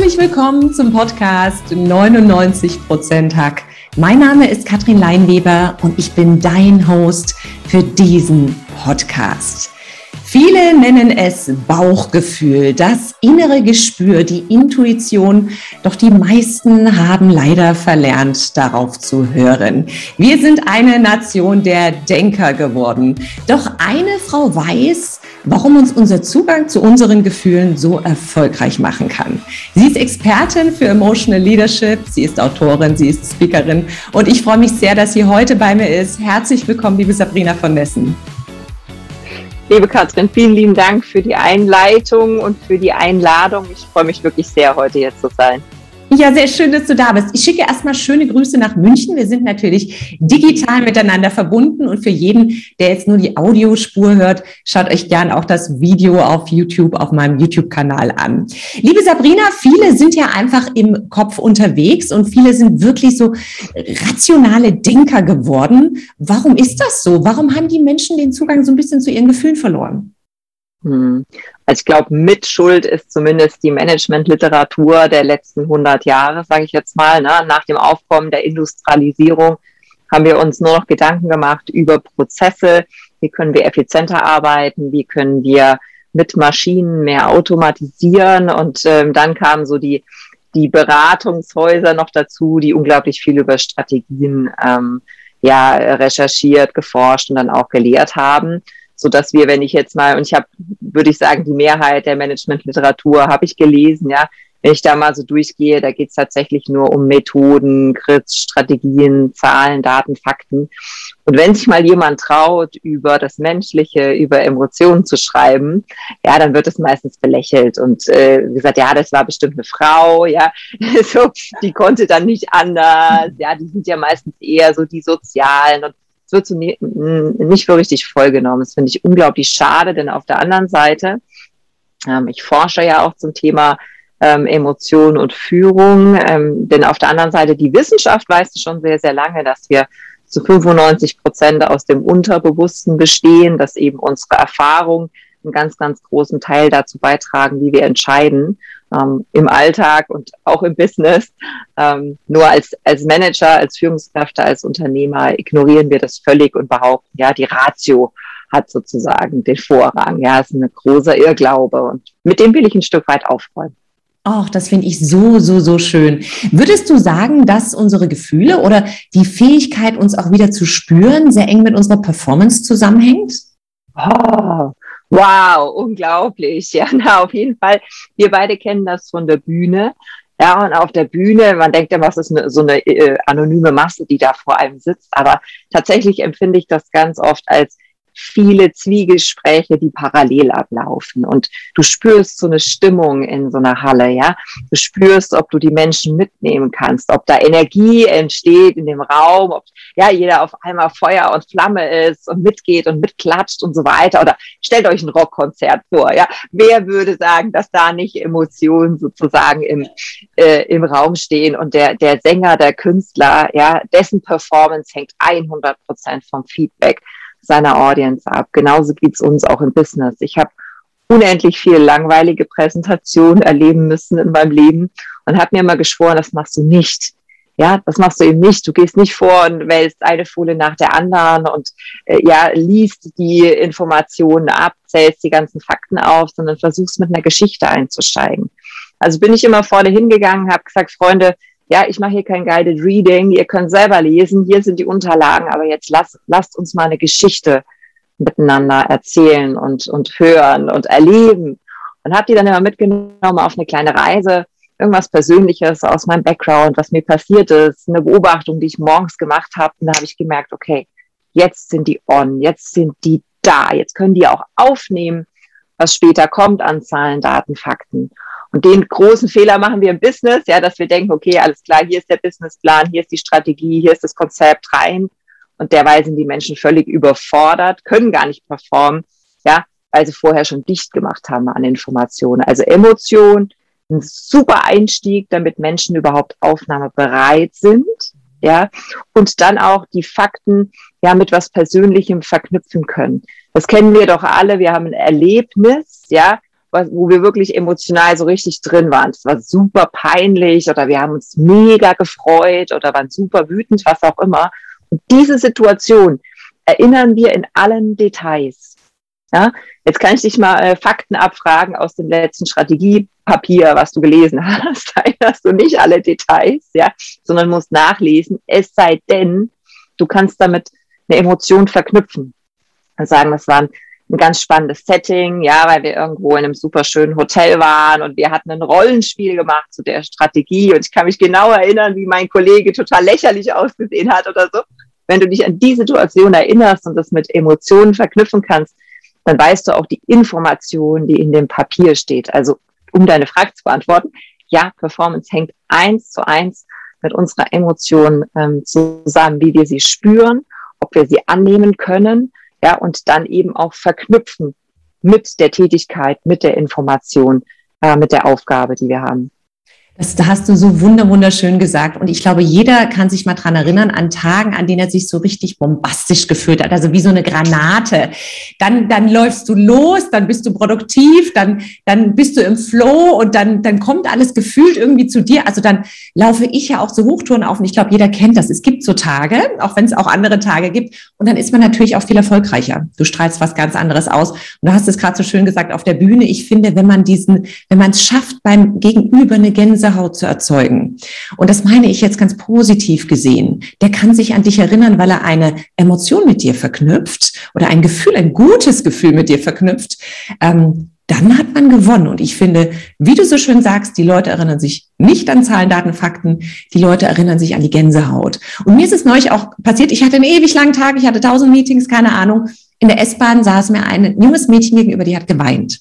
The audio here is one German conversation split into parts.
Herzlich willkommen zum Podcast 99% Hack. Mein Name ist Katrin Leinweber und ich bin dein Host für diesen Podcast. Viele nennen es Bauchgefühl, das innere Gespür, die Intuition, doch die meisten haben leider verlernt, darauf zu hören. Wir sind eine Nation der Denker geworden. Doch eine Frau weiß, warum uns unser Zugang zu unseren Gefühlen so erfolgreich machen kann. Sie ist Expertin für Emotional Leadership, sie ist Autorin, sie ist Speakerin und ich freue mich sehr, dass sie heute bei mir ist. Herzlich willkommen, liebe Sabrina von Nessen. Liebe Katrin, vielen lieben Dank für die Einleitung und für die Einladung. Ich freue mich wirklich sehr, heute hier zu sein. Ja, sehr schön, dass du da bist. Ich schicke erstmal schöne Grüße nach München. Wir sind natürlich digital miteinander verbunden und für jeden, der jetzt nur die Audiospur hört, schaut euch gern auch das Video auf YouTube, auf meinem YouTube-Kanal an. Liebe Sabrina, viele sind ja einfach im Kopf unterwegs und viele sind wirklich so rationale Denker geworden. Warum ist das so? Warum haben die Menschen den Zugang so ein bisschen zu ihren Gefühlen verloren? Hm. Also ich glaube, mit Schuld ist zumindest die Managementliteratur der letzten 100 Jahre, sage ich jetzt mal. Ne? Nach dem Aufkommen der Industrialisierung haben wir uns nur noch Gedanken gemacht über Prozesse. Wie können wir effizienter arbeiten? Wie können wir mit Maschinen mehr automatisieren? Und ähm, dann kamen so die, die Beratungshäuser noch dazu, die unglaublich viel über Strategien ähm, ja, recherchiert, geforscht und dann auch gelehrt haben so dass wir, wenn ich jetzt mal, und ich habe, würde ich sagen, die Mehrheit der Managementliteratur habe ich gelesen, ja, wenn ich da mal so durchgehe, da geht es tatsächlich nur um Methoden, Grits, Strategien, Zahlen, Daten, Fakten. Und wenn sich mal jemand traut, über das Menschliche, über Emotionen zu schreiben, ja, dann wird es meistens belächelt. Und äh, gesagt, ja, das war bestimmt eine Frau, ja, so, die konnte dann nicht anders, ja, die sind ja meistens eher so die Sozialen und es wird so nie, nicht so richtig vollgenommen. Das finde ich unglaublich schade, denn auf der anderen Seite, ähm, ich forsche ja auch zum Thema ähm, Emotionen und Führung, ähm, denn auf der anderen Seite, die Wissenschaft weiß schon sehr, sehr lange, dass wir zu 95 Prozent aus dem Unterbewussten bestehen, dass eben unsere Erfahrung einen ganz, ganz großen Teil dazu beitragen, wie wir entscheiden ähm, im Alltag und auch im Business. Ähm, nur als, als Manager, als Führungskräfte, als Unternehmer ignorieren wir das völlig und behaupten, ja, die Ratio hat sozusagen den Vorrang. Ja, ist ein großer Irrglaube und mit dem will ich ein Stück weit aufräumen. Ach, das finde ich so, so, so schön. Würdest du sagen, dass unsere Gefühle oder die Fähigkeit, uns auch wieder zu spüren, sehr eng mit unserer Performance zusammenhängt? Oh, Wow, unglaublich. Ja, na, auf jeden Fall. Wir beide kennen das von der Bühne. Ja, und auf der Bühne, man denkt immer, es ist eine, so eine äh, anonyme Masse, die da vor einem sitzt. Aber tatsächlich empfinde ich das ganz oft als viele Zwiegespräche, die parallel ablaufen. Und du spürst so eine Stimmung in so einer Halle, ja. Du spürst, ob du die Menschen mitnehmen kannst, ob da Energie entsteht in dem Raum, ob ja jeder auf einmal Feuer und Flamme ist und mitgeht und mitklatscht und so weiter. Oder stellt euch ein Rockkonzert vor, ja. Wer würde sagen, dass da nicht Emotionen sozusagen im, äh, im Raum stehen und der, der Sänger, der Künstler, ja, dessen Performance hängt 100 Prozent vom Feedback seiner Audience ab. Genauso geht's uns auch im Business. Ich habe unendlich viel langweilige Präsentationen erleben müssen in meinem Leben und habe mir immer geschworen, das machst du nicht. Ja, das machst du eben nicht. Du gehst nicht vor und wählst eine Folie nach der anderen und äh, ja, liest die Informationen ab, zählst die ganzen Fakten auf, sondern versuchst mit einer Geschichte einzusteigen. Also bin ich immer vorne hingegangen, habe gesagt, Freunde, ja, ich mache hier kein Guided Reading, ihr könnt selber lesen, hier sind die Unterlagen, aber jetzt lasst, lasst uns mal eine Geschichte miteinander erzählen und, und hören und erleben. Und habe die dann immer mitgenommen auf eine kleine Reise, irgendwas Persönliches aus meinem Background, was mir passiert ist, eine Beobachtung, die ich morgens gemacht habe. Und da habe ich gemerkt, okay, jetzt sind die on, jetzt sind die da, jetzt können die auch aufnehmen, was später kommt an Zahlen, Daten, Fakten. Und den großen Fehler machen wir im Business, ja, dass wir denken, okay, alles klar, hier ist der Businessplan, hier ist die Strategie, hier ist das Konzept rein. Und derweil sind die Menschen völlig überfordert, können gar nicht performen, ja, weil sie vorher schon dicht gemacht haben an Informationen. Also Emotion, ein super Einstieg, damit Menschen überhaupt aufnahmebereit sind, ja, und dann auch die Fakten ja mit was Persönlichem verknüpfen können. Das kennen wir doch alle. Wir haben ein Erlebnis, ja, wo wir wirklich emotional so richtig drin waren. Es war super peinlich oder wir haben uns mega gefreut oder waren super wütend, was auch immer. Und diese Situation erinnern wir in allen Details. Ja, jetzt kann ich dich mal äh, Fakten abfragen aus dem letzten Strategiepapier, was du gelesen hast. Da erinnerst du nicht alle Details, ja, sondern musst nachlesen. Es sei denn, du kannst damit eine Emotion verknüpfen. Und sagen, das war ein, ganz spannendes Setting, ja, weil wir irgendwo in einem super schönen Hotel waren und wir hatten ein Rollenspiel gemacht zu der Strategie und ich kann mich genau erinnern, wie mein Kollege total lächerlich ausgesehen hat oder so. Wenn du dich an die Situation erinnerst und das mit Emotionen verknüpfen kannst, dann weißt du auch die Information, die in dem Papier steht. Also um deine Frage zu beantworten, ja, Performance hängt eins zu eins mit unserer Emotion ähm, zusammen, wie wir sie spüren, ob wir sie annehmen können, ja, und dann eben auch verknüpfen mit der Tätigkeit, mit der Information, äh, mit der Aufgabe, die wir haben. Das, da hast du so wunderschön gesagt. Und ich glaube, jeder kann sich mal dran erinnern an Tagen, an denen er sich so richtig bombastisch gefühlt hat, also wie so eine Granate. Dann, dann läufst du los, dann bist du produktiv, dann, dann bist du im Flow und dann, dann kommt alles gefühlt irgendwie zu dir. Also dann laufe ich ja auch so Hochtouren auf und ich glaube, jeder kennt das. Es gibt so Tage, auch wenn es auch andere Tage gibt. Und dann ist man natürlich auch viel erfolgreicher. Du strahlst was ganz anderes aus. Und du hast es gerade so schön gesagt auf der Bühne. Ich finde, wenn man diesen, wenn man es schafft, beim Gegenüber eine Gänse Gänsehaut zu erzeugen. Und das meine ich jetzt ganz positiv gesehen. Der kann sich an dich erinnern, weil er eine Emotion mit dir verknüpft oder ein Gefühl, ein gutes Gefühl mit dir verknüpft. Ähm, dann hat man gewonnen. Und ich finde, wie du so schön sagst, die Leute erinnern sich nicht an Zahlen, Daten, Fakten, die Leute erinnern sich an die Gänsehaut. Und mir ist es neulich auch passiert, ich hatte einen ewig langen Tag, ich hatte tausend Meetings, keine Ahnung. In der S-Bahn saß mir ein junges Mädchen gegenüber, die hat geweint.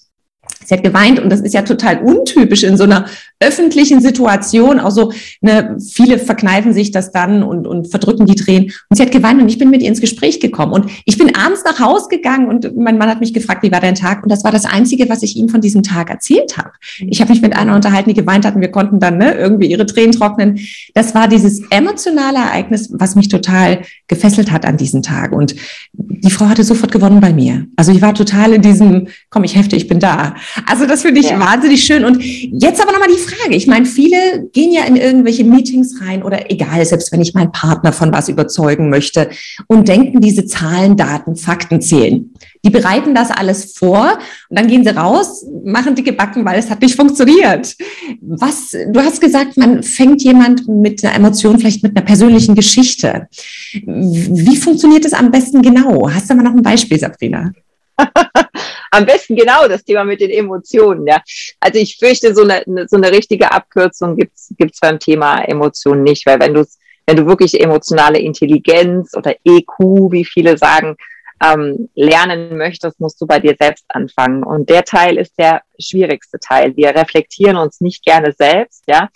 Sie hat geweint und das ist ja total untypisch in so einer öffentlichen Situation. Auch so, ne, viele verkneifen sich das dann und, und verdrücken die Tränen. Und sie hat geweint und ich bin mit ihr ins Gespräch gekommen. Und ich bin abends nach Hause gegangen und mein Mann hat mich gefragt, wie war dein Tag? Und das war das Einzige, was ich ihm von diesem Tag erzählt habe. Ich habe mich mit einer unterhalten, die geweint hat und wir konnten dann ne, irgendwie ihre Tränen trocknen. Das war dieses emotionale Ereignis, was mich total gefesselt hat an diesem Tag. Und die Frau hatte sofort gewonnen bei mir. Also ich war total in diesem, komm, ich hefte, ich bin da. Also das finde ich ja. wahnsinnig schön. Und jetzt aber nochmal die Frage. Ich meine, viele gehen ja in irgendwelche Meetings rein oder egal, selbst wenn ich meinen Partner von was überzeugen möchte und denken, diese Zahlen, Daten, Fakten zählen. Die bereiten das alles vor und dann gehen sie raus, machen dicke Backen, weil es hat nicht funktioniert. Was, du hast gesagt, man fängt jemand mit einer Emotion, vielleicht mit einer persönlichen Geschichte. Wie funktioniert das am besten genau? Hast du mal noch ein Beispiel, Sabrina? Am besten genau das Thema mit den Emotionen. Ja. Also ich fürchte, so eine, so eine richtige Abkürzung gibt's gibt's beim Thema Emotionen nicht, weil wenn du wenn du wirklich emotionale Intelligenz oder EQ, wie viele sagen, ähm, lernen möchtest, musst du bei dir selbst anfangen. Und der Teil ist der schwierigste Teil. Wir reflektieren uns nicht gerne selbst, ja,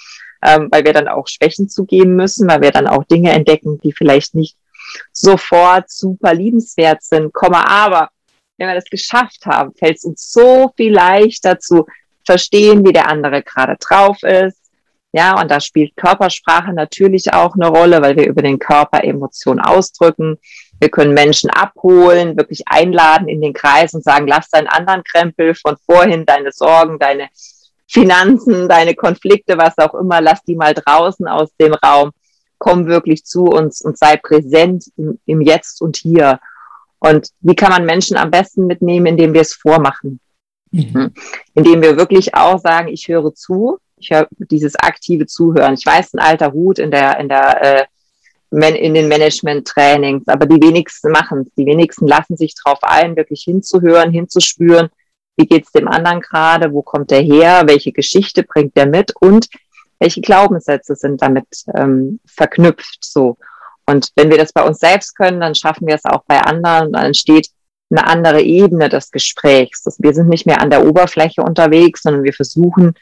ähm, weil wir dann auch Schwächen zugeben müssen, weil wir dann auch Dinge entdecken, die vielleicht nicht sofort super liebenswert sind. Komma, aber wenn wir das geschafft haben, fällt es uns so viel leichter zu verstehen, wie der andere gerade drauf ist. Ja, und da spielt Körpersprache natürlich auch eine Rolle, weil wir über den Körper Emotionen ausdrücken. Wir können Menschen abholen, wirklich einladen in den Kreis und sagen, lass deinen anderen Krempel von vorhin, deine Sorgen, deine Finanzen, deine Konflikte, was auch immer, lass die mal draußen aus dem Raum. Komm wirklich zu uns und sei präsent im, Jetzt und Hier. Und wie kann man Menschen am besten mitnehmen, indem wir es vormachen? Mhm. Hm? Indem wir wirklich auch sagen, ich höre zu, ich höre dieses aktive Zuhören. Ich weiß, ein alter Hut in der, in der, äh, in den Management-Trainings, aber die wenigsten machen es. Die wenigsten lassen sich darauf ein, wirklich hinzuhören, hinzuspüren, wie geht's dem anderen gerade, wo kommt der her, welche Geschichte bringt der mit und welche Glaubenssätze sind damit ähm, verknüpft so. Und wenn wir das bei uns selbst können, dann schaffen wir es auch bei anderen. Dann entsteht eine andere Ebene des Gesprächs. Wir sind nicht mehr an der Oberfläche unterwegs, sondern wir versuchen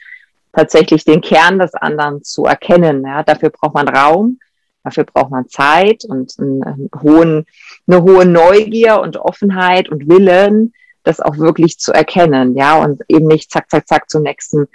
tatsächlich den Kern des anderen zu erkennen. Ja, dafür braucht man Raum, dafür braucht man Zeit und einen hohen, eine hohe Neugier und Offenheit und Willen, das auch wirklich zu erkennen. Ja, und eben nicht zack, zack, zack zum nächsten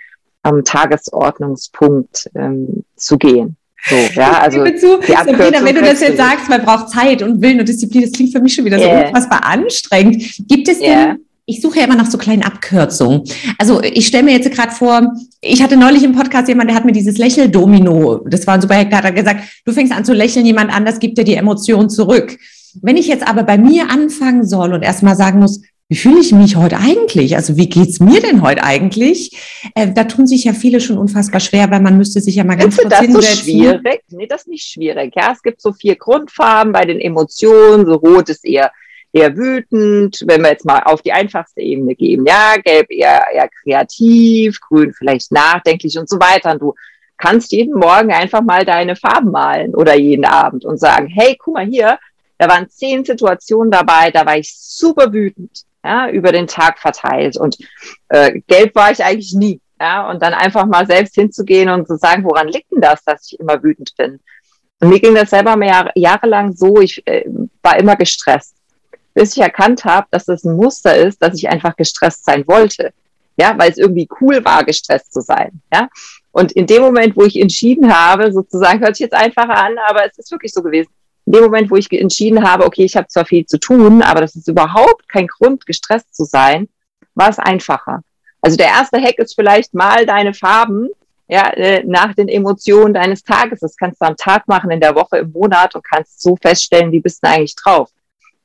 ähm, Tagesordnungspunkt ähm, zu gehen. So, ja, also zu, Sabrina, wenn du das jetzt sagst, man braucht Zeit und Willen und Disziplin, das klingt für mich schon wieder yeah. so unfassbar anstrengend. Gibt es yeah. denn ich suche ja immer nach so kleinen Abkürzungen. Also ich stelle mir jetzt gerade vor, ich hatte neulich im Podcast jemand, der hat mir dieses Lächeldomino, das war ein super Hektar, hat gesagt, du fängst an zu lächeln, jemand anders gibt dir die Emotion zurück. Wenn ich jetzt aber bei mir anfangen soll und erstmal sagen muss, wie fühle ich mich heute eigentlich? Also wie geht's mir denn heute eigentlich? Äh, da tun sich ja viele schon unfassbar schwer, weil man müsste sich ja mal ganz Findest kurz das hinsetzen. so schwierig? Nee, das ist nicht schwierig. Ja, es gibt so vier Grundfarben bei den Emotionen. So rot ist eher eher wütend, wenn wir jetzt mal auf die einfachste Ebene gehen. Ja, gelb eher, eher kreativ, grün vielleicht nachdenklich und so weiter. Und du kannst jeden Morgen einfach mal deine Farben malen oder jeden Abend und sagen, hey, guck mal hier, da waren zehn Situationen dabei, da war ich super wütend, ja, über den Tag verteilt und äh, gelb war ich eigentlich nie. Ja, und dann einfach mal selbst hinzugehen und zu sagen, woran liegt denn das, dass ich immer wütend bin? Und mir ging das selber mehr jahrelang so, ich äh, war immer gestresst bis ich erkannt habe, dass es ein Muster ist, dass ich einfach gestresst sein wollte. Ja, weil es irgendwie cool war, gestresst zu sein. Ja. Und in dem Moment, wo ich entschieden habe, sozusagen, hört sich jetzt einfacher an, aber es ist wirklich so gewesen. In dem Moment, wo ich entschieden habe, okay, ich habe zwar viel zu tun, aber das ist überhaupt kein Grund, gestresst zu sein, war es einfacher. Also der erste Hack ist vielleicht mal deine Farben ja, äh, nach den Emotionen deines Tages. Das kannst du am Tag machen, in der Woche, im Monat und kannst so feststellen, wie bist du eigentlich drauf.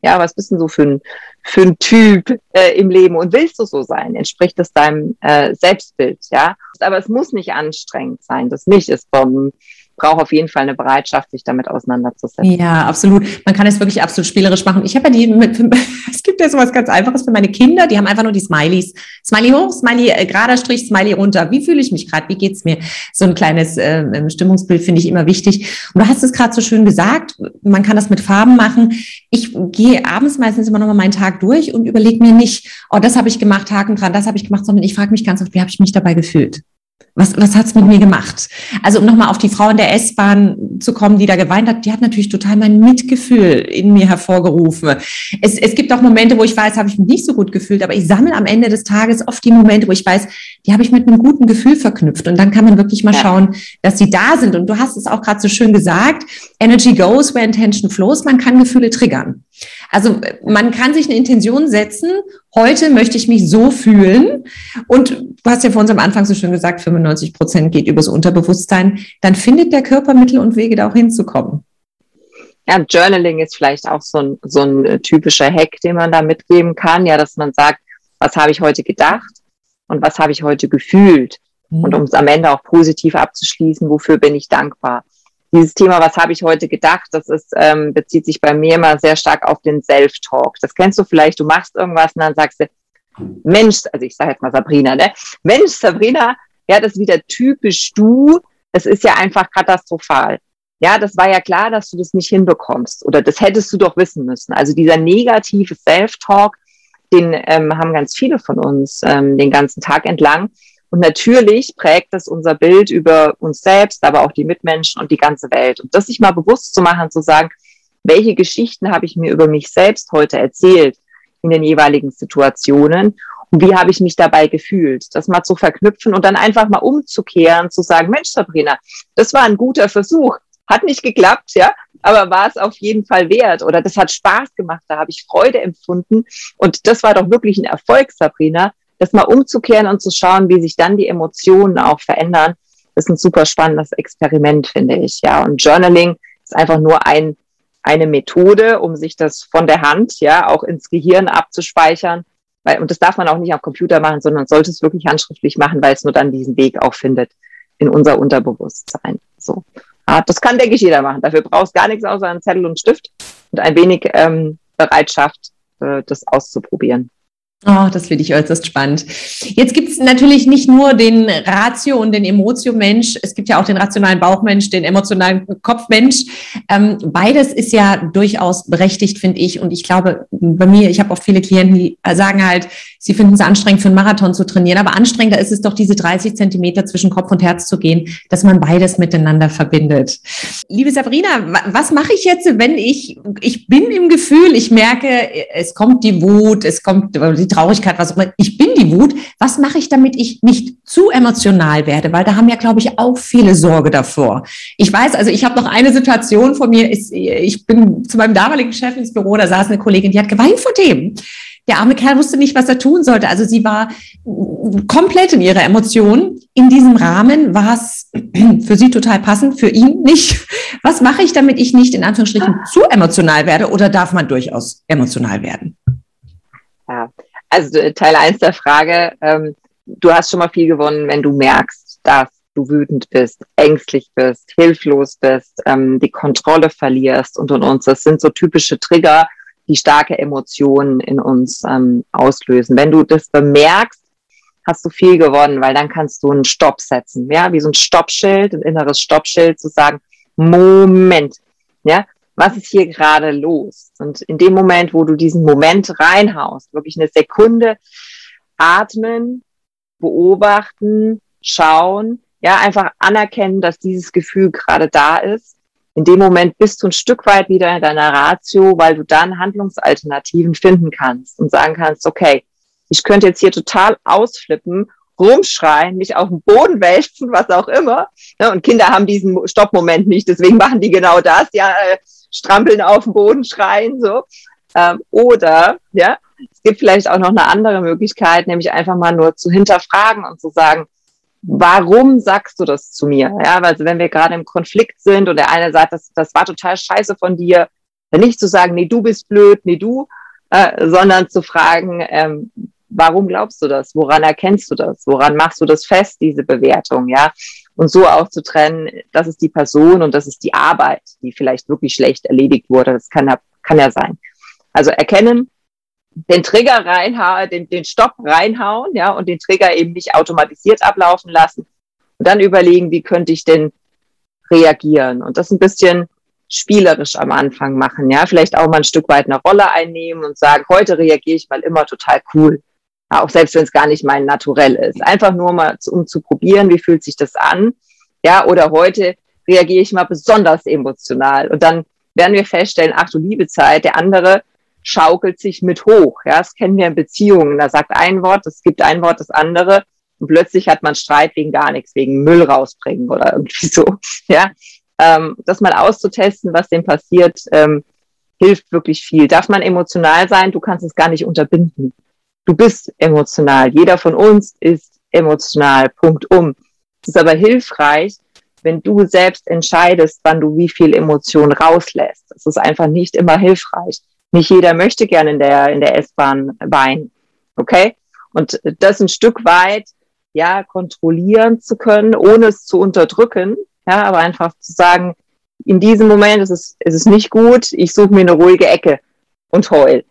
Ja, was bist denn so für ein, für ein Typ äh, im Leben und willst du so sein? Entspricht das deinem äh, Selbstbild? Ja, aber es muss nicht anstrengend sein. Das nicht ist vom braucht auf jeden Fall eine Bereitschaft, sich damit auseinanderzusetzen. Ja, absolut. Man kann es wirklich absolut spielerisch machen. Ich habe ja die, mit, es gibt ja sowas ganz Einfaches für meine Kinder, die haben einfach nur die Smileys. Smiley hoch, Smiley äh, gerader Strich, Smiley runter. Wie fühle ich mich gerade? Wie geht's mir? So ein kleines äh, Stimmungsbild finde ich immer wichtig. Und du hast es gerade so schön gesagt, man kann das mit Farben machen. Ich gehe abends meistens immer noch mal meinen Tag durch und überlege mir nicht, oh, das habe ich gemacht, Haken dran, das habe ich gemacht, sondern ich frage mich ganz oft, wie habe ich mich dabei gefühlt? Was, was hat's mit mir gemacht? Also um nochmal auf die Frau in der S-Bahn zu kommen, die da geweint hat, die hat natürlich total mein Mitgefühl in mir hervorgerufen. Es, es gibt auch Momente, wo ich weiß, habe ich mich nicht so gut gefühlt, aber ich sammle am Ende des Tages oft die Momente, wo ich weiß, die habe ich mit einem guten Gefühl verknüpft. Und dann kann man wirklich mal ja. schauen, dass sie da sind. Und du hast es auch gerade so schön gesagt, Energy goes where intention flows. Man kann Gefühle triggern. Also man kann sich eine Intention setzen, heute möchte ich mich so fühlen. Und du hast ja vor uns am Anfang so schön gesagt, 95 Prozent geht übers Unterbewusstsein. Dann findet der Körper Mittel und Wege, da auch hinzukommen. Ja, Journaling ist vielleicht auch so ein, so ein typischer Hack, den man da mitgeben kann. Ja, dass man sagt, was habe ich heute gedacht und was habe ich heute gefühlt? Mhm. Und um es am Ende auch positiv abzuschließen, wofür bin ich dankbar? Dieses Thema, was habe ich heute gedacht, das ist, ähm, bezieht sich bei mir immer sehr stark auf den Self-Talk. Das kennst du vielleicht, du machst irgendwas und dann sagst du, Mensch, also ich sage jetzt mal Sabrina, ne? Mensch, Sabrina, ja, das ist wieder typisch du, es ist ja einfach katastrophal. Ja, das war ja klar, dass du das nicht hinbekommst oder das hättest du doch wissen müssen. Also dieser negative Self-Talk, den ähm, haben ganz viele von uns ähm, den ganzen Tag entlang. Und natürlich prägt das unser Bild über uns selbst, aber auch die Mitmenschen und die ganze Welt. Und das sich mal bewusst zu machen, zu sagen, welche Geschichten habe ich mir über mich selbst heute erzählt in den jeweiligen Situationen und wie habe ich mich dabei gefühlt, das mal zu verknüpfen und dann einfach mal umzukehren, zu sagen, Mensch, Sabrina, das war ein guter Versuch, hat nicht geklappt, ja, aber war es auf jeden Fall wert oder das hat Spaß gemacht, da habe ich Freude empfunden. Und das war doch wirklich ein Erfolg, Sabrina das mal umzukehren und zu schauen, wie sich dann die Emotionen auch verändern, ist ein super spannendes Experiment, finde ich. Ja, und Journaling ist einfach nur ein, eine Methode, um sich das von der Hand, ja, auch ins Gehirn abzuspeichern. Weil, und das darf man auch nicht am Computer machen, sondern sollte es wirklich handschriftlich machen, weil es nur dann diesen Weg auch findet in unser Unterbewusstsein. So. Ja, das kann, denke ich, jeder machen. Dafür brauchst gar nichts außer einen Zettel und Stift und ein wenig ähm, Bereitschaft, äh, das auszuprobieren. Oh, das finde ich äußerst spannend. Jetzt gibt es natürlich nicht nur den Ratio und den Emotio-Mensch, es gibt ja auch den rationalen Bauchmensch, den emotionalen Kopfmensch. Ähm, beides ist ja durchaus berechtigt, finde ich. Und ich glaube, bei mir, ich habe oft viele Klienten, die sagen halt, sie finden es anstrengend, für einen Marathon zu trainieren. Aber anstrengender ist es doch, diese 30 Zentimeter zwischen Kopf und Herz zu gehen, dass man beides miteinander verbindet. Liebe Sabrina, was mache ich jetzt, wenn ich, ich bin im Gefühl, ich merke, es kommt die Wut, es kommt die Traurigkeit, was auch immer. Ich bin die Wut. Was mache ich, damit ich nicht zu emotional werde? Weil da haben ja, glaube ich, auch viele Sorge davor. Ich weiß, also ich habe noch eine Situation von mir. Ich bin zu meinem damaligen Chef ins Büro, da saß eine Kollegin, die hat geweint vor dem. Der arme Kerl wusste nicht, was er tun sollte. Also sie war komplett in ihrer Emotion. In diesem Rahmen war es für sie total passend, für ihn nicht. Was mache ich, damit ich nicht in Anführungsstrichen zu emotional werde oder darf man durchaus emotional werden? Also äh, Teil 1 der Frage, ähm, du hast schon mal viel gewonnen, wenn du merkst, dass du wütend bist, ängstlich bist, hilflos bist, ähm, die Kontrolle verlierst und und uns. Das sind so typische Trigger, die starke Emotionen in uns ähm, auslösen. Wenn du das bemerkst, hast du viel gewonnen, weil dann kannst du einen Stopp setzen, ja, wie so ein Stoppschild, ein inneres Stoppschild zu sagen, Moment, ja, was ist hier gerade los? Und in dem Moment, wo du diesen Moment reinhaust, wirklich eine Sekunde atmen, beobachten, schauen, ja, einfach anerkennen, dass dieses Gefühl gerade da ist. In dem Moment bist du ein Stück weit wieder in deiner Ratio, weil du dann Handlungsalternativen finden kannst und sagen kannst, okay, ich könnte jetzt hier total ausflippen, rumschreien, mich auf den Boden wälzen, was auch immer. Und Kinder haben diesen Stoppmoment nicht, deswegen machen die genau das. Ja, äh, strampeln auf dem Boden, schreien, so. Ähm, oder, ja, es gibt vielleicht auch noch eine andere Möglichkeit, nämlich einfach mal nur zu hinterfragen und zu sagen, warum sagst du das zu mir? Ja, weil also wenn wir gerade im Konflikt sind und der eine sagt, das, das war total scheiße von dir, dann nicht zu sagen, nee, du bist blöd, nee, du, äh, sondern zu fragen, ähm, warum glaubst du das? Woran erkennst du das? Woran machst du das fest, diese Bewertung? Ja, und so auch zu trennen, das ist die Person und das ist die Arbeit, die vielleicht wirklich schlecht erledigt wurde. Das kann ja, kann ja sein. Also erkennen, den Trigger reinhauen, den, den Stopp reinhauen, ja, und den Trigger eben nicht automatisiert ablaufen lassen. Und dann überlegen, wie könnte ich denn reagieren? Und das ein bisschen spielerisch am Anfang machen, ja, vielleicht auch mal ein Stück weit eine Rolle einnehmen und sagen, heute reagiere ich mal immer total cool auch selbst wenn es gar nicht mein Naturell ist. Einfach nur mal, um zu probieren, wie fühlt sich das an. Ja, oder heute reagiere ich mal besonders emotional. Und dann werden wir feststellen, ach du liebe Zeit, der andere schaukelt sich mit hoch. Ja, das kennen wir in Beziehungen. Da sagt ein Wort, es gibt ein Wort, das andere. Und plötzlich hat man Streit wegen gar nichts, wegen Müll rausbringen oder irgendwie so. Ja, ähm, das mal auszutesten, was dem passiert, ähm, hilft wirklich viel. Darf man emotional sein? Du kannst es gar nicht unterbinden. Du bist emotional. Jeder von uns ist emotional. Punkt um. Es ist aber hilfreich, wenn du selbst entscheidest, wann du wie viel Emotion rauslässt. Das ist einfach nicht immer hilfreich. Nicht jeder möchte gerne in der, in der S-Bahn weinen. Okay? Und das ein Stück weit, ja, kontrollieren zu können, ohne es zu unterdrücken. Ja, aber einfach zu sagen, in diesem Moment ist es, ist es nicht gut, ich suche mir eine ruhige Ecke und heul.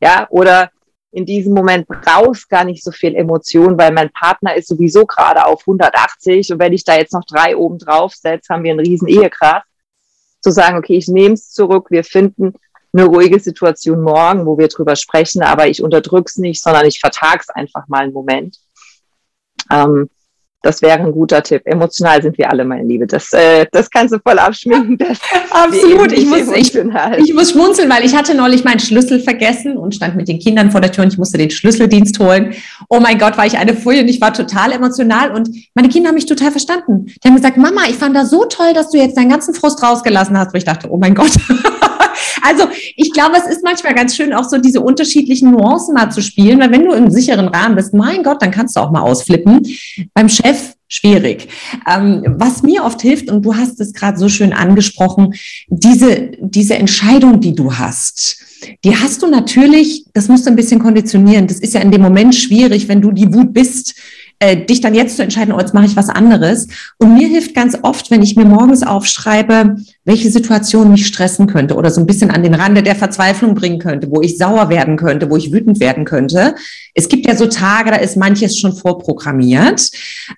Ja, oder in diesem Moment brauchst gar nicht so viel Emotion, weil mein Partner ist sowieso gerade auf 180 und wenn ich da jetzt noch drei oben drauf setze, haben wir einen riesen Ehekraft. Zu sagen, okay, ich nehme es zurück, wir finden eine ruhige Situation morgen, wo wir drüber sprechen, aber ich unterdrück's nicht, sondern ich vertag's einfach mal einen Moment. Ähm, das wäre ein guter Tipp. Emotional sind wir alle, meine Liebe. Das, äh, das kannst du voll abschminken. Absolut. Ich muss, ich, ich, muss schmunzeln, weil ich hatte neulich meinen Schlüssel vergessen und stand mit den Kindern vor der Tür und ich musste den Schlüsseldienst holen. Oh mein Gott, war ich eine Folie und ich war total emotional und meine Kinder haben mich total verstanden. Die haben gesagt, Mama, ich fand das so toll, dass du jetzt deinen ganzen Frust rausgelassen hast. Wo ich dachte, oh mein Gott. Also ich glaube, es ist manchmal ganz schön, auch so diese unterschiedlichen Nuancen mal zu spielen, weil wenn du im sicheren Rahmen bist, mein Gott, dann kannst du auch mal ausflippen. Beim Chef schwierig. Ähm, was mir oft hilft, und du hast es gerade so schön angesprochen, diese, diese Entscheidung, die du hast, die hast du natürlich, das musst du ein bisschen konditionieren. Das ist ja in dem Moment schwierig, wenn du die Wut bist, äh, dich dann jetzt zu entscheiden, oh, jetzt mache ich was anderes. Und mir hilft ganz oft, wenn ich mir morgens aufschreibe, welche Situation mich stressen könnte oder so ein bisschen an den Rande der Verzweiflung bringen könnte, wo ich sauer werden könnte, wo ich wütend werden könnte. Es gibt ja so Tage, da ist manches schon vorprogrammiert.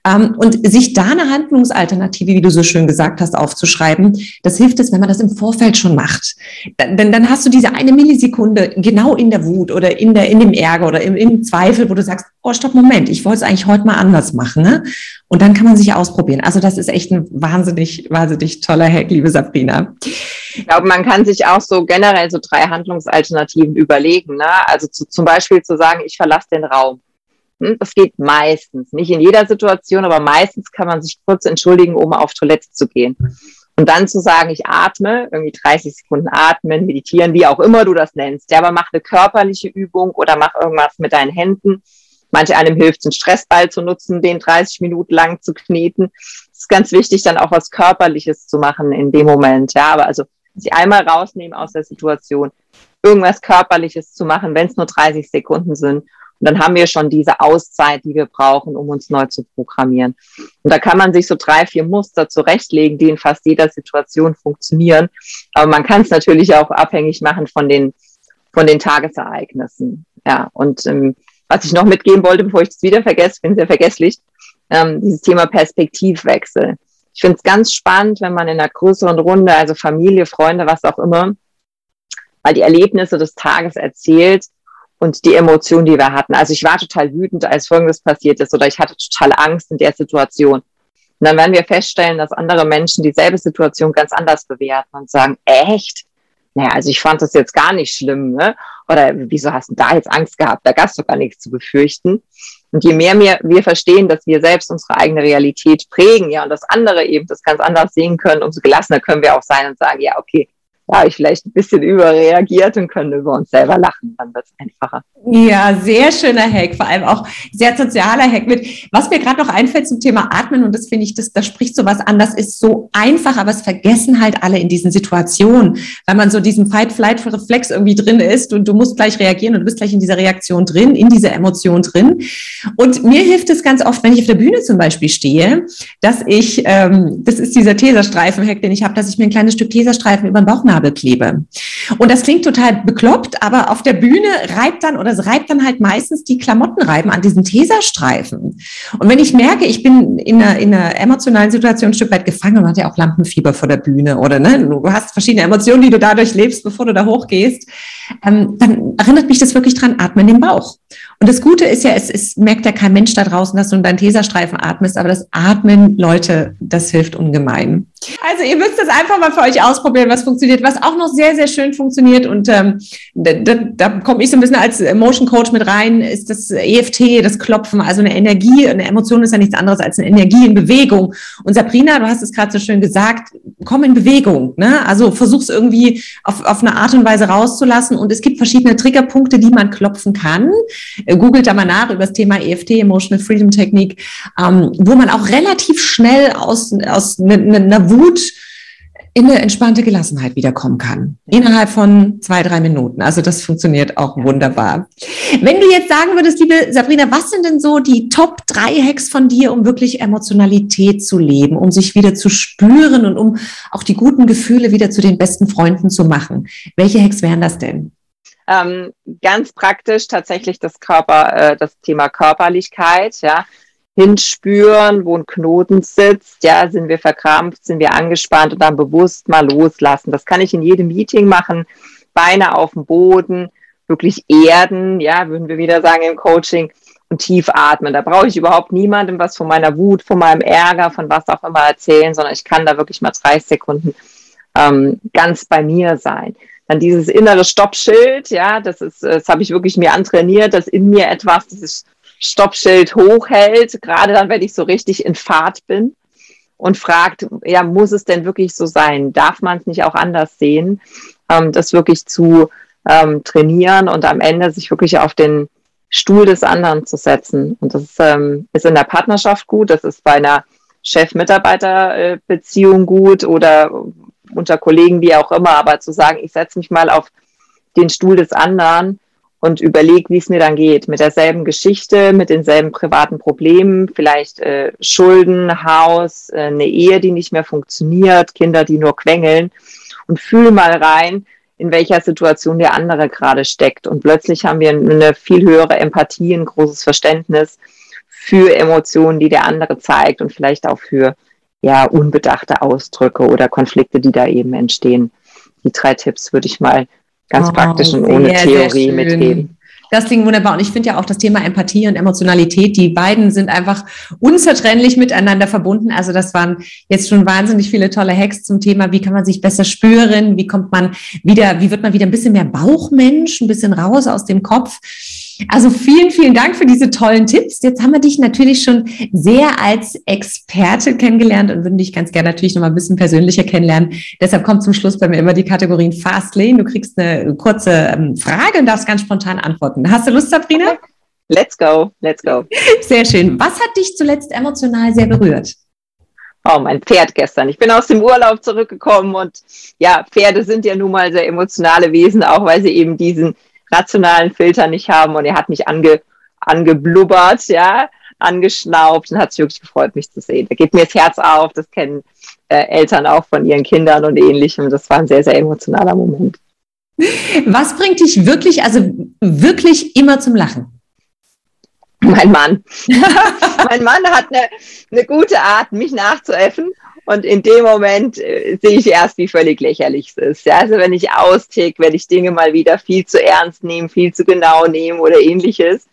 Ähm, und sich da eine Handlungsalternative, wie du so schön gesagt hast, aufzuschreiben, das hilft es, wenn man das im Vorfeld schon macht. Denn dann hast du diese eine Millisekunde genau in der Wut oder in, der, in dem Ärger oder im, im Zweifel, wo du sagst, oh, stopp, Moment, ich wollte es eigentlich heute mal anders machen. Ne? Und dann kann man sich ausprobieren. Also das ist echt ein wahnsinnig, wahnsinnig toller Hack, liebe Sabrina. Ich glaube, man kann sich auch so generell so drei Handlungsalternativen überlegen. Ne? Also zu, zum Beispiel zu sagen, ich verlasse den Raum. Hm? Das geht meistens, nicht in jeder Situation, aber meistens kann man sich kurz entschuldigen, um auf Toilette zu gehen. Und dann zu sagen, ich atme, irgendwie 30 Sekunden atmen, meditieren, wie auch immer du das nennst. Ja, aber mach eine körperliche Übung oder mach irgendwas mit deinen Händen Manche einem hilft es, einen Stressball zu nutzen, den 30 Minuten lang zu kneten. Ist ganz wichtig, dann auch was Körperliches zu machen in dem Moment. Ja, aber also sich einmal rausnehmen aus der Situation, irgendwas Körperliches zu machen, wenn es nur 30 Sekunden sind. Und dann haben wir schon diese Auszeit, die wir brauchen, um uns neu zu programmieren. Und da kann man sich so drei, vier Muster zurechtlegen, die in fast jeder Situation funktionieren. Aber man kann es natürlich auch abhängig machen von den, von den Tagesereignissen. Ja, und ähm, was ich noch mitgeben wollte, bevor ich es wieder vergesse, bin sehr vergesslich, ähm, dieses Thema Perspektivwechsel. Ich finde es ganz spannend, wenn man in einer größeren Runde, also Familie, Freunde, was auch immer, mal die Erlebnisse des Tages erzählt und die Emotionen, die wir hatten. Also ich war total wütend, als Folgendes passiert ist oder ich hatte total Angst in der Situation. Und dann werden wir feststellen, dass andere Menschen dieselbe Situation ganz anders bewerten und sagen, echt? naja, also ich fand das jetzt gar nicht schlimm, ne? Oder wieso hast du da jetzt Angst gehabt? Da gab es doch gar nichts zu befürchten. Und je mehr wir, verstehen, dass wir selbst unsere eigene Realität prägen, ja, und das andere eben das ganz anders sehen können, umso gelassener können wir auch sein und sagen, ja, okay, ja, ich vielleicht ein bisschen überreagiert und können über uns selber lachen, dann wird es einfacher. Ja, sehr schöner Hack, vor allem auch sehr sozialer Hack mit. Was mir gerade noch einfällt zum Thema Atmen, und das finde ich, das, das spricht so was an, das ist so einfach, aber es vergessen halt alle in diesen Situationen, weil man so diesen Fight-Flight-Reflex irgendwie drin ist und du musst gleich reagieren und du bist gleich in dieser Reaktion drin, in dieser Emotion drin. Und mir hilft es ganz oft, wenn ich auf der Bühne zum Beispiel stehe, dass ich, ähm, das ist dieser Teserstreifen-Hack, den ich habe, dass ich mir ein kleines Stück Teserstreifen über den Bauchnabel klebe. Und das klingt total bekloppt, aber auf der Bühne reibt dann oder es reibt dann halt meistens die Klamottenreiben an diesen Teserstreifen. Und wenn ich merke, ich bin in einer, in einer emotionalen Situation ein Stück weit gefangen, man hat ja auch Lampenfieber vor der Bühne oder ne, du hast verschiedene Emotionen, die du dadurch lebst, bevor du da hochgehst, ähm, dann erinnert mich das wirklich dran, atme in den Bauch. Und das Gute ist ja, es, es merkt ja kein Mensch da draußen, dass du in deinen Teserstreifen atmest, aber das Atmen, Leute, das hilft ungemein. Also ihr müsst das einfach mal für euch ausprobieren, was funktioniert. Was auch noch sehr, sehr schön funktioniert und ähm, da, da, da komme ich so ein bisschen als Emotion Coach mit rein, ist das EFT, das Klopfen, also eine Energie, eine Emotion ist ja nichts anderes als eine Energie in Bewegung. Und Sabrina, du hast es gerade so schön gesagt, komm in Bewegung. Ne? Also versuch's irgendwie auf, auf eine Art und Weise rauszulassen und es gibt verschiedene Triggerpunkte, die man klopfen kann. Googelt da mal nach über das Thema EFT, Emotional Freedom Technik, ähm, wo man auch relativ schnell aus, aus einer Wut in eine entspannte Gelassenheit wiederkommen kann. Innerhalb von zwei, drei Minuten. Also das funktioniert auch wunderbar. Wenn du jetzt sagen würdest, liebe Sabrina, was sind denn so die Top drei Hacks von dir, um wirklich Emotionalität zu leben, um sich wieder zu spüren und um auch die guten Gefühle wieder zu den besten Freunden zu machen? Welche Hacks wären das denn? Ähm, ganz praktisch tatsächlich das Körper, äh, das Thema Körperlichkeit, ja. Hinspüren, wo ein Knoten sitzt, ja, sind wir verkrampft, sind wir angespannt und dann bewusst mal loslassen. Das kann ich in jedem Meeting machen. Beine auf dem Boden, wirklich erden, ja, würden wir wieder sagen im Coaching und tief atmen. Da brauche ich überhaupt niemandem was von meiner Wut, von meinem Ärger, von was auch immer erzählen, sondern ich kann da wirklich mal drei Sekunden ähm, ganz bei mir sein. Dann dieses innere Stoppschild, ja, das ist, das habe ich wirklich mir antrainiert, dass in mir etwas, dieses Stoppschild hochhält, gerade dann, wenn ich so richtig in Fahrt bin und fragt, ja, muss es denn wirklich so sein? Darf man es nicht auch anders sehen? Ähm, das wirklich zu ähm, trainieren und am Ende sich wirklich auf den Stuhl des anderen zu setzen. Und das ähm, ist in der Partnerschaft gut, das ist bei einer Chef-Mitarbeiter-Beziehung gut oder unter Kollegen, wie auch immer, aber zu sagen, ich setze mich mal auf den Stuhl des anderen und überlege, wie es mir dann geht. Mit derselben Geschichte, mit denselben privaten Problemen, vielleicht äh, Schulden, Haus, äh, eine Ehe, die nicht mehr funktioniert, Kinder, die nur quengeln und fühle mal rein, in welcher Situation der andere gerade steckt. Und plötzlich haben wir eine viel höhere Empathie, ein großes Verständnis für Emotionen, die der andere zeigt und vielleicht auch für ja, unbedachte Ausdrücke oder Konflikte, die da eben entstehen. Die drei Tipps würde ich mal ganz oh, praktisch und ohne sehr, Theorie sehr mitgeben. Das klingt wunderbar. Und ich finde ja auch das Thema Empathie und Emotionalität, die beiden sind einfach unzertrennlich miteinander verbunden. Also das waren jetzt schon wahnsinnig viele tolle Hacks zum Thema, wie kann man sich besser spüren, wie kommt man wieder, wie wird man wieder ein bisschen mehr Bauchmensch, ein bisschen raus aus dem Kopf. Also vielen, vielen Dank für diese tollen Tipps. Jetzt haben wir dich natürlich schon sehr als Experte kennengelernt und würden dich ganz gerne natürlich noch mal ein bisschen persönlicher kennenlernen. Deshalb kommt zum Schluss bei mir immer die Kategorien Fast Lane. Du kriegst eine kurze ähm, Frage und darfst ganz spontan antworten. Hast du Lust, Sabrina? Let's go, let's go. Sehr schön. Was hat dich zuletzt emotional sehr berührt? Oh, mein Pferd gestern. Ich bin aus dem Urlaub zurückgekommen und ja, Pferde sind ja nun mal sehr emotionale Wesen, auch weil sie eben diesen rationalen Filter nicht haben und er hat mich ange, angeblubbert, ja, angeschnaubt und hat sich wirklich gefreut, mich zu sehen. Da geht mir das Herz auf, das kennen äh, Eltern auch von ihren Kindern und ähnlichem. Das war ein sehr, sehr emotionaler Moment. Was bringt dich wirklich, also wirklich immer zum Lachen? Mein Mann. mein Mann hat eine, eine gute Art, mich nachzuäffen. Und in dem Moment äh, sehe ich erst, wie völlig lächerlich es ist. Ja, also wenn ich austick, wenn ich Dinge mal wieder viel zu ernst nehme, viel zu genau nehme oder ähnliches,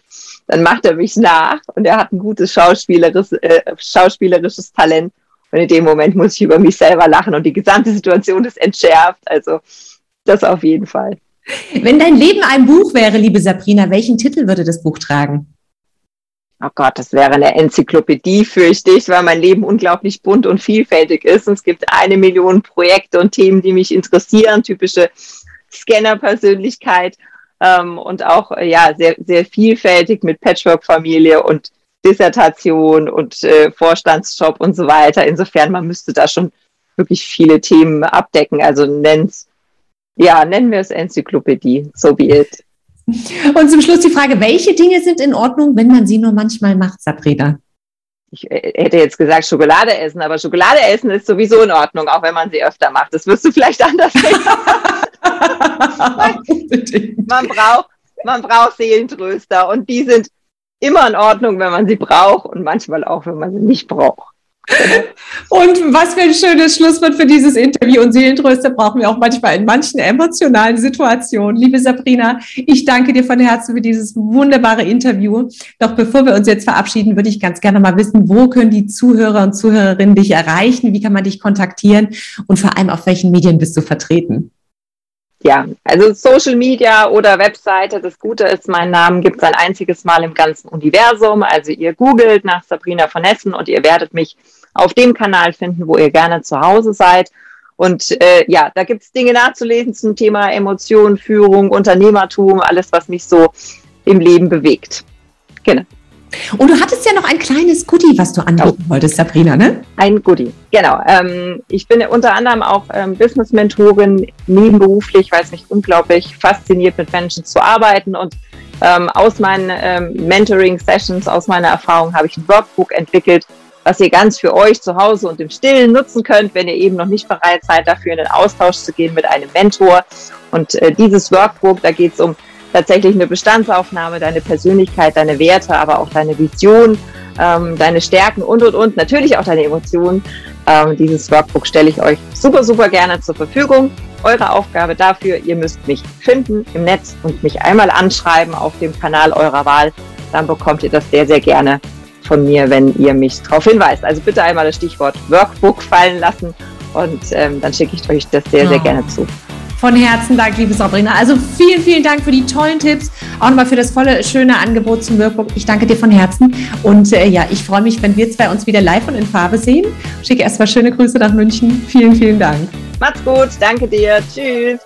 dann macht er mich nach und er hat ein gutes schauspielerisches, äh, schauspielerisches Talent. Und in dem Moment muss ich über mich selber lachen und die gesamte Situation ist entschärft. Also das auf jeden Fall. Wenn dein Leben ein Buch wäre, liebe Sabrina, welchen Titel würde das Buch tragen? Oh Gott, das wäre eine Enzyklopädie, fürchte ich, weil mein Leben unglaublich bunt und vielfältig ist. Und es gibt eine Million Projekte und Themen, die mich interessieren, typische Scanner-Persönlichkeit ähm, und auch äh, ja sehr, sehr vielfältig mit Patchwork-Familie und Dissertation und äh, Vorstandsjob und so weiter. Insofern, man müsste da schon wirklich viele Themen abdecken. Also nenn's, ja, nennen wir es Enzyklopädie, so be it. Und zum Schluss die Frage, welche Dinge sind in Ordnung, wenn man sie nur manchmal macht, Sabrina? Ich äh, hätte jetzt gesagt Schokolade essen, aber Schokolade essen ist sowieso in Ordnung, auch wenn man sie öfter macht. Das wirst du vielleicht anders sehen. man, braucht, man braucht Seelentröster und die sind immer in Ordnung, wenn man sie braucht und manchmal auch, wenn man sie nicht braucht. Und was für ein schönes Schlusswort für dieses Interview. Und Seelentröster brauchen wir auch manchmal in manchen emotionalen Situationen. Liebe Sabrina, ich danke dir von Herzen für dieses wunderbare Interview. Doch bevor wir uns jetzt verabschieden, würde ich ganz gerne mal wissen, wo können die Zuhörer und Zuhörerinnen dich erreichen? Wie kann man dich kontaktieren? Und vor allem, auf welchen Medien bist du vertreten? Ja, also Social Media oder Webseite. Das Gute ist, meinen Namen gibt es ein einziges Mal im ganzen Universum. Also ihr googelt nach Sabrina von Essen und ihr werdet mich auf dem Kanal finden, wo ihr gerne zu Hause seid. Und äh, ja, da gibt es Dinge nachzulesen zum Thema Emotion, Führung, Unternehmertum, alles, was mich so im Leben bewegt. Genau. Und du hattest ja noch ein kleines Goodie, was du anbieten oh. wolltest, Sabrina, ne? Ein Goodie, genau. Ähm, ich bin unter anderem auch ähm, Business-Mentorin nebenberuflich, weil es mich unglaublich fasziniert, mit Menschen zu arbeiten. Und ähm, aus meinen ähm, Mentoring-Sessions, aus meiner Erfahrung, habe ich ein Workbook entwickelt, was ihr ganz für euch zu Hause und im Stillen nutzen könnt, wenn ihr eben noch nicht bereit seid, dafür in den Austausch zu gehen mit einem Mentor. Und äh, dieses Workbook, da geht es um tatsächlich eine Bestandsaufnahme, deine Persönlichkeit, deine Werte, aber auch deine Vision, ähm, deine Stärken und, und, und, natürlich auch deine Emotionen. Ähm, dieses Workbook stelle ich euch super, super gerne zur Verfügung. Eure Aufgabe dafür, ihr müsst mich finden im Netz und mich einmal anschreiben auf dem Kanal eurer Wahl. Dann bekommt ihr das sehr, sehr gerne von mir, wenn ihr mich darauf hinweist. Also bitte einmal das Stichwort Workbook fallen lassen und ähm, dann schicke ich euch das sehr, sehr gerne zu. Von Herzen Dank, liebe Sabrina. Also vielen, vielen Dank für die tollen Tipps. Auch nochmal für das volle, schöne Angebot zum Workbook. Ich danke dir von Herzen. Und äh, ja, ich freue mich, wenn wir zwei uns wieder live und in Farbe sehen. Schicke erstmal schöne Grüße nach München. Vielen, vielen Dank. Macht's gut. Danke dir. Tschüss.